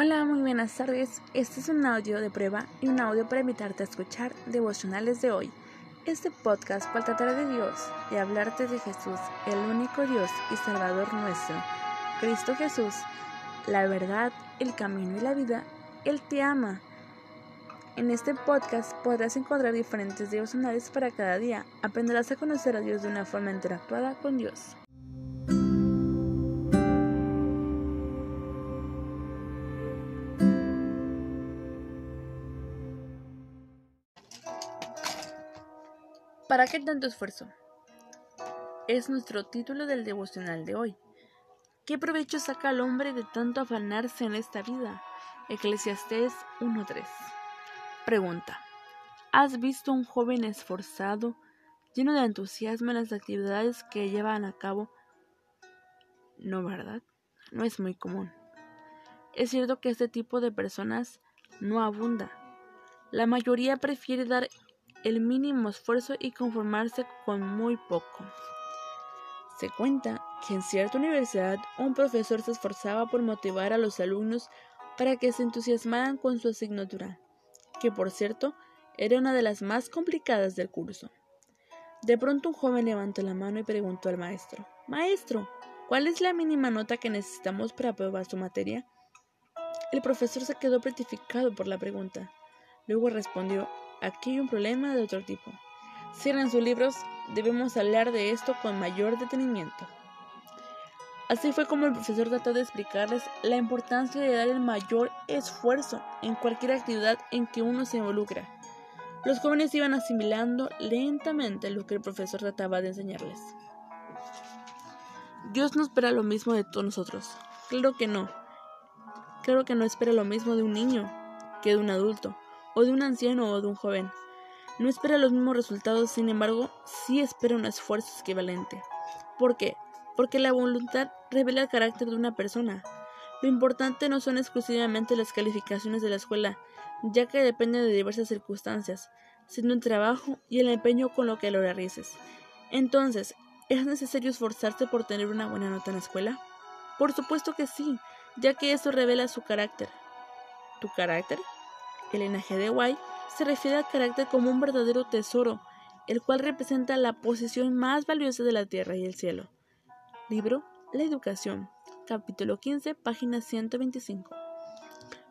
Hola, muy buenas tardes. Este es un audio de prueba y un audio para invitarte a escuchar devocionales de hoy. Este podcast para tratar de Dios y hablarte de Jesús, el único Dios y Salvador nuestro. Cristo Jesús, la verdad, el camino y la vida. Él te ama. En este podcast podrás encontrar diferentes devocionales para cada día. Aprenderás a conocer a Dios de una forma interactuada con Dios. ¿Para qué tanto esfuerzo? Es nuestro título del devocional de hoy. ¿Qué provecho saca el hombre de tanto afanarse en esta vida? Eclesiastés 1.3. Pregunta. ¿Has visto un joven esforzado, lleno de entusiasmo en las actividades que llevan a cabo? No, ¿verdad? No es muy común. Es cierto que este tipo de personas no abunda. La mayoría prefiere dar el mínimo esfuerzo y conformarse con muy poco. Se cuenta que en cierta universidad un profesor se esforzaba por motivar a los alumnos para que se entusiasmaran con su asignatura, que por cierto era una de las más complicadas del curso. De pronto un joven levantó la mano y preguntó al maestro, Maestro, ¿cuál es la mínima nota que necesitamos para aprobar su materia? El profesor se quedó petrificado por la pregunta. Luego respondió, aquí hay un problema de otro tipo. Cierren sus libros, debemos hablar de esto con mayor detenimiento. Así fue como el profesor trató de explicarles la importancia de dar el mayor esfuerzo en cualquier actividad en que uno se involucra. Los jóvenes iban asimilando lentamente lo que el profesor trataba de enseñarles. Dios no espera lo mismo de todos nosotros. Claro que no. Claro que no espera lo mismo de un niño que de un adulto o de un anciano o de un joven. No espera los mismos resultados, sin embargo, sí espera un esfuerzo equivalente. ¿Por qué? Porque la voluntad revela el carácter de una persona. Lo importante no son exclusivamente las calificaciones de la escuela, ya que dependen de diversas circunstancias, sino el trabajo y el empeño con lo que lo realices. Entonces, ¿es necesario esforzarse por tener una buena nota en la escuela? Por supuesto que sí, ya que eso revela su carácter. ¿Tu carácter? El linaje de White se refiere al carácter como un verdadero tesoro, el cual representa la posesión más valiosa de la tierra y el cielo. Libro La Educación, capítulo 15, página 125.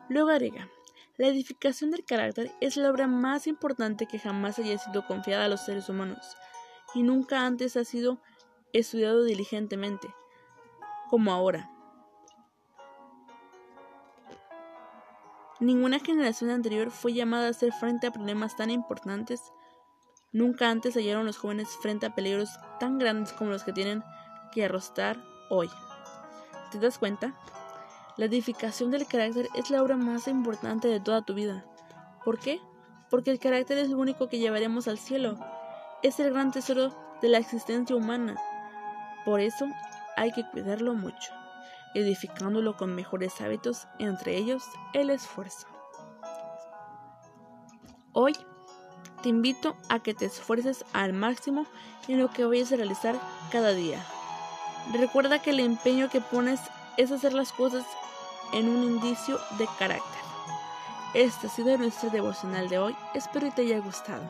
Luego agrega, la edificación del carácter es la obra más importante que jamás haya sido confiada a los seres humanos, y nunca antes ha sido estudiado diligentemente, como ahora. Ninguna generación anterior fue llamada a hacer frente a problemas tan importantes. Nunca antes hallaron los jóvenes frente a peligros tan grandes como los que tienen que arrostrar hoy. ¿Te das cuenta? La edificación del carácter es la obra más importante de toda tu vida. ¿Por qué? Porque el carácter es lo único que llevaremos al cielo. Es el gran tesoro de la existencia humana. Por eso hay que cuidarlo mucho edificándolo con mejores hábitos, entre ellos el esfuerzo. Hoy te invito a que te esfuerces al máximo en lo que vayas a realizar cada día. Recuerda que el empeño que pones es hacer las cosas en un indicio de carácter. Este ha sido nuestro devocional de hoy. Espero que te haya gustado.